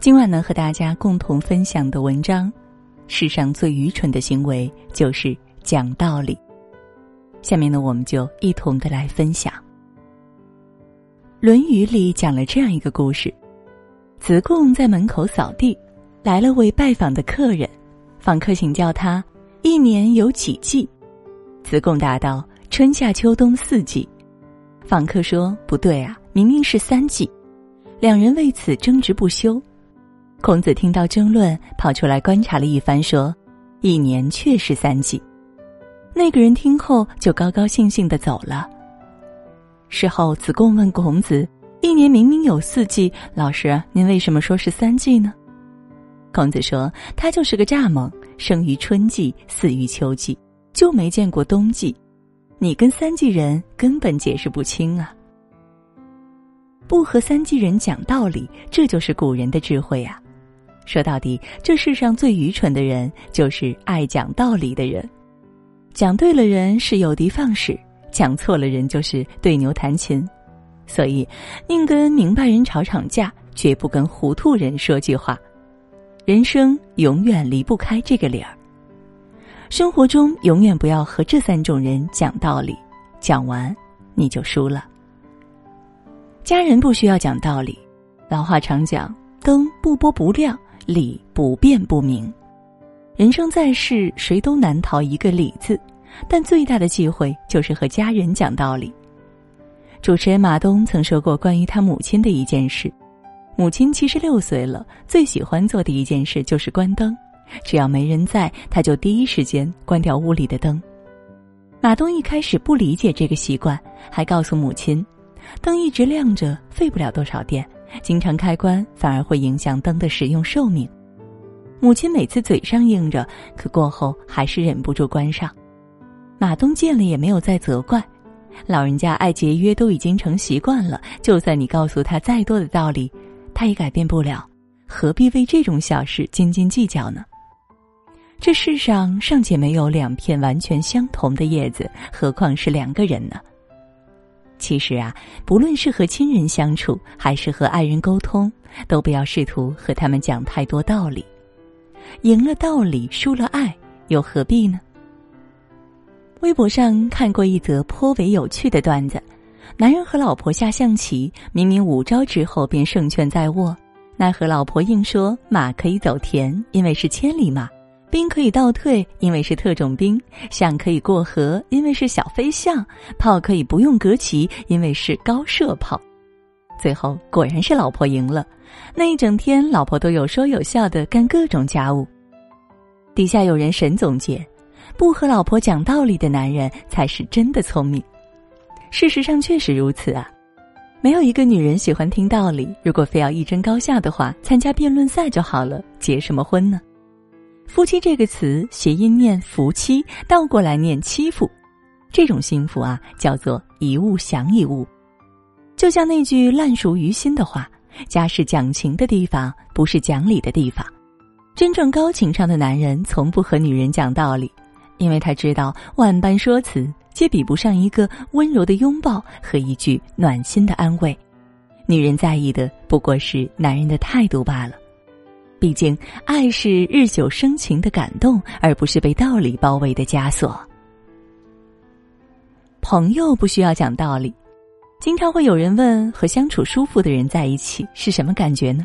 今晚呢，和大家共同分享的文章：世上最愚蠢的行为就是讲道理。下面呢，我们就一同的来分享。《论语》里讲了这样一个故事：子贡在门口扫地，来了位拜访的客人，访客请教他一年有几季？子贡答道：春夏秋冬四季。访客说：不对啊，明明是三季。两人为此争执不休。孔子听到争论，跑出来观察了一番，说：“一年确是三季。”那个人听后就高高兴兴的走了。事后，子贡问孔子：“一年明明有四季，老师，您为什么说是三季呢？”孔子说：“他就是个蚱蜢，生于春季，死于秋季，就没见过冬季。你跟三季人根本解释不清啊！不和三季人讲道理，这就是古人的智慧呀。”说到底，这世上最愚蠢的人就是爱讲道理的人。讲对了人是有的放矢，讲错了人就是对牛弹琴。所以，宁跟明白人吵吵架，绝不跟糊涂人说句话。人生永远离不开这个理儿。生活中永远不要和这三种人讲道理，讲完你就输了。家人不需要讲道理，老话常讲：灯不拨不亮。理不辩不明，人生在世，谁都难逃一个“理”字，但最大的忌讳就是和家人讲道理。主持人马东曾说过关于他母亲的一件事：母亲七十六岁了，最喜欢做的一件事就是关灯，只要没人在，他就第一时间关掉屋里的灯。马东一开始不理解这个习惯，还告诉母亲，灯一直亮着，费不了多少电。经常开关反而会影响灯的使用寿命。母亲每次嘴上应着，可过后还是忍不住关上。马东见了也没有再责怪，老人家爱节约都已经成习惯了，就算你告诉他再多的道理，他也改变不了，何必为这种小事斤斤计较呢？这世上尚且没有两片完全相同的叶子，何况是两个人呢？其实啊，不论是和亲人相处，还是和爱人沟通，都不要试图和他们讲太多道理。赢了道理，输了爱，又何必呢？微博上看过一则颇为有趣的段子：男人和老婆下象棋，明明五招之后便胜券在握，奈何老婆硬说马可以走田，因为是千里马。兵可以倒退，因为是特种兵；象可以过河，因为是小飞象；炮可以不用隔旗，因为是高射炮。最后果然是老婆赢了。那一整天，老婆都有说有笑的干各种家务。底下有人神总结：不和老婆讲道理的男人才是真的聪明。事实上确实如此啊！没有一个女人喜欢听道理。如果非要一争高下的话，参加辩论赛就好了，结什么婚呢？夫妻这个词，谐音念夫妻，倒过来念欺负。这种幸福啊，叫做一物降一物。就像那句烂熟于心的话：“家是讲情的地方，不是讲理的地方。”真正高情商的男人，从不和女人讲道理，因为他知道万般说辞皆比不上一个温柔的拥抱和一句暖心的安慰。女人在意的不过是男人的态度罢了。毕竟，爱是日久生情的感动，而不是被道理包围的枷锁。朋友不需要讲道理，经常会有人问：和相处舒服的人在一起是什么感觉呢？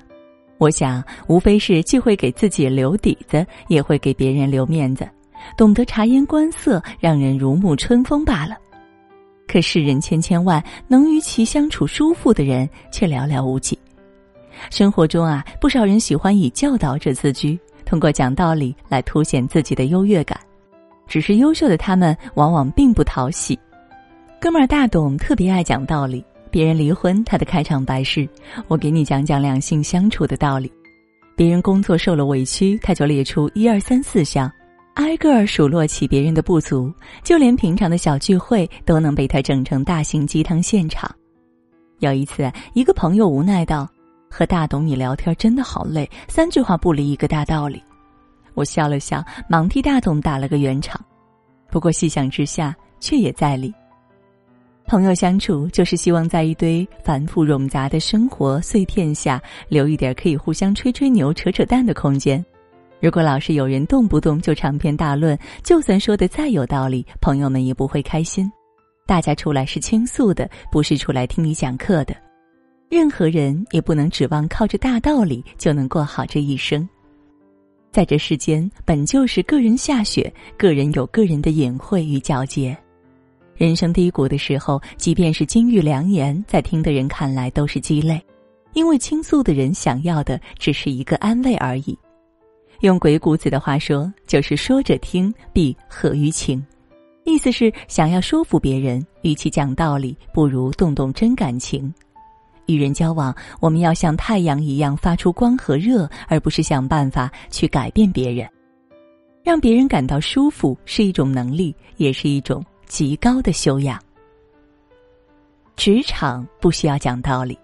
我想，无非是既会给自己留底子，也会给别人留面子，懂得察言观色，让人如沐春风罢了。可世人千千万，能与其相处舒服的人却寥寥无几。生活中啊，不少人喜欢以教导者自居，通过讲道理来凸显自己的优越感。只是优秀的他们往往并不讨喜。哥们儿大董特别爱讲道理，别人离婚，他的开场白是：“我给你讲讲两性相处的道理。”别人工作受了委屈，他就列出一二三四项，挨个儿数落起别人的不足，就连平常的小聚会都能被他整成大型鸡汤现场。有一次，一个朋友无奈道。和大董你聊天真的好累，三句话不离一个大道理。我笑了笑，忙替大董打了个圆场。不过细想之下，却也在理。朋友相处就是希望在一堆繁复冗杂的生活碎片下，留一点可以互相吹吹牛、扯扯淡的空间。如果老是有人动不动就长篇大论，就算说的再有道理，朋友们也不会开心。大家出来是倾诉的，不是出来听你讲课的。任何人也不能指望靠着大道理就能过好这一生。在这世间，本就是个人下雪，个人有个人的隐晦与皎洁。人生低谷的时候，即便是金玉良言，在听的人看来都是鸡肋，因为倾诉的人想要的只是一个安慰而已。用鬼谷子的话说，就是说者听必合于情，意思是想要说服别人，与其讲道理，不如动动真感情。与人交往，我们要像太阳一样发出光和热，而不是想办法去改变别人。让别人感到舒服是一种能力，也是一种。极高的修养。职场不需要讲道理。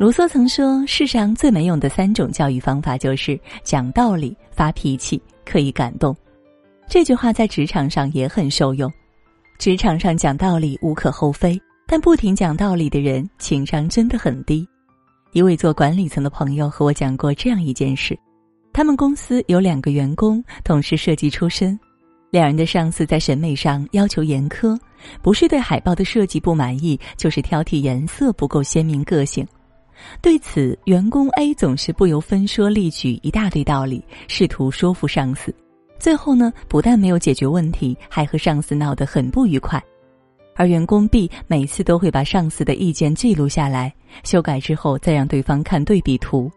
卢梭曾说：“世上最没用的三种教育方法，就是讲道理、发脾气、刻意感动。”这句话在职场上也很受用。职场上讲道理无可厚非，但不停讲道理的人情商真的很低。一位做管理层的朋友和我讲过这样一件事：他们公司有两个员工，同是设计出身。两人的上司在审美上要求严苛，不是对海报的设计不满意，就是挑剔颜色不够鲜明个性。对此，员工 A 总是不由分说例举一大堆道理，试图说服上司。最后呢，不但没有解决问题，还和上司闹得很不愉快。而员工 B 每次都会把上司的意见记录下来，修改之后再让对方看对比图，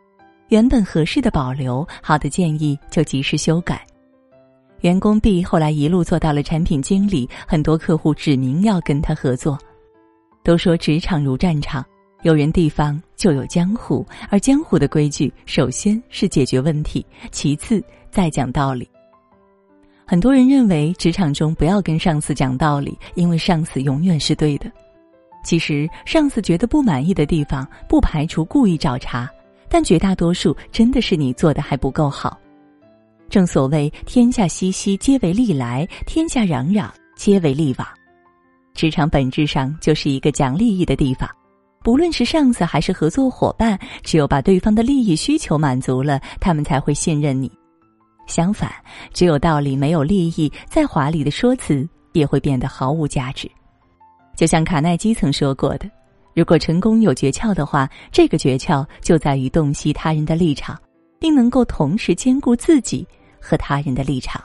原本合适的保留，好的建议就及时修改。员工 B 后来一路做到了产品经理，很多客户指明要跟他合作。都说职场如战场，有人地方就有江湖，而江湖的规矩，首先是解决问题，其次再讲道理。很多人认为职场中不要跟上司讲道理，因为上司永远是对的。其实上司觉得不满意的地方，不排除故意找茬，但绝大多数真的是你做的还不够好。正所谓天下熙熙，皆为利来；天下攘攘，皆为利往。职场本质上就是一个讲利益的地方，不论是上司还是合作伙伴，只有把对方的利益需求满足了，他们才会信任你。相反，只有道理没有利益，再华丽的说辞也会变得毫无价值。就像卡耐基曾说过的：“如果成功有诀窍的话，这个诀窍就在于洞悉他人的立场，并能够同时兼顾自己。”和他人的立场。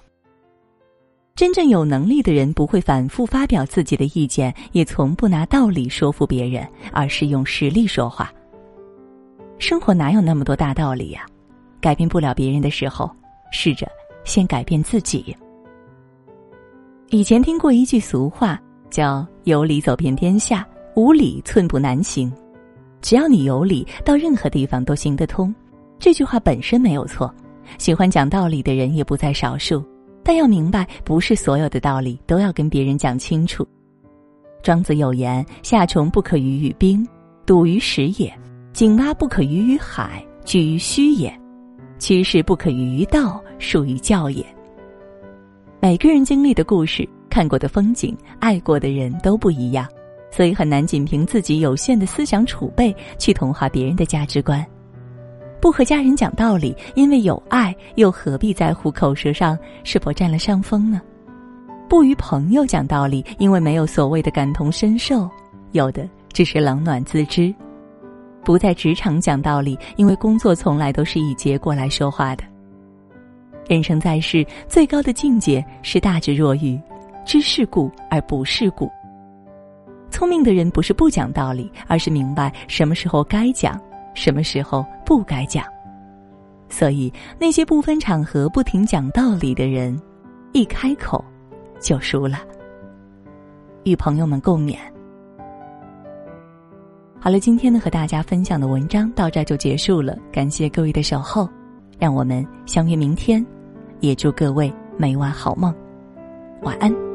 真正有能力的人不会反复发表自己的意见，也从不拿道理说服别人，而是用实力说话。生活哪有那么多大道理呀？改变不了别人的时候，试着先改变自己。以前听过一句俗话，叫“有理走遍天下，无理寸步难行”。只要你有理，到任何地方都行得通。这句话本身没有错。喜欢讲道理的人也不在少数，但要明白，不是所有的道理都要跟别人讲清楚。庄子有言：“夏虫不可语于冰，笃于实也；井蛙不可语于海，居于虚也；趋势不可逾道，属于教也。”每个人经历的故事、看过的风景、爱过的人都不一样，所以很难仅凭自己有限的思想储备去同化别人的价值观。不和家人讲道理，因为有爱，又何必在乎口舌上是否占了上风呢？不与朋友讲道理，因为没有所谓的感同身受，有的只是冷暖自知。不在职场讲道理，因为工作从来都是以结果来说话的。人生在世，最高的境界是大智若愚，知世故而不世故。聪明的人不是不讲道理，而是明白什么时候该讲。什么时候不该讲？所以那些不分场合不停讲道理的人，一开口就输了。与朋友们共勉。好了，今天呢和大家分享的文章到这就结束了，感谢各位的守候，让我们相约明天，也祝各位每晚好梦，晚安。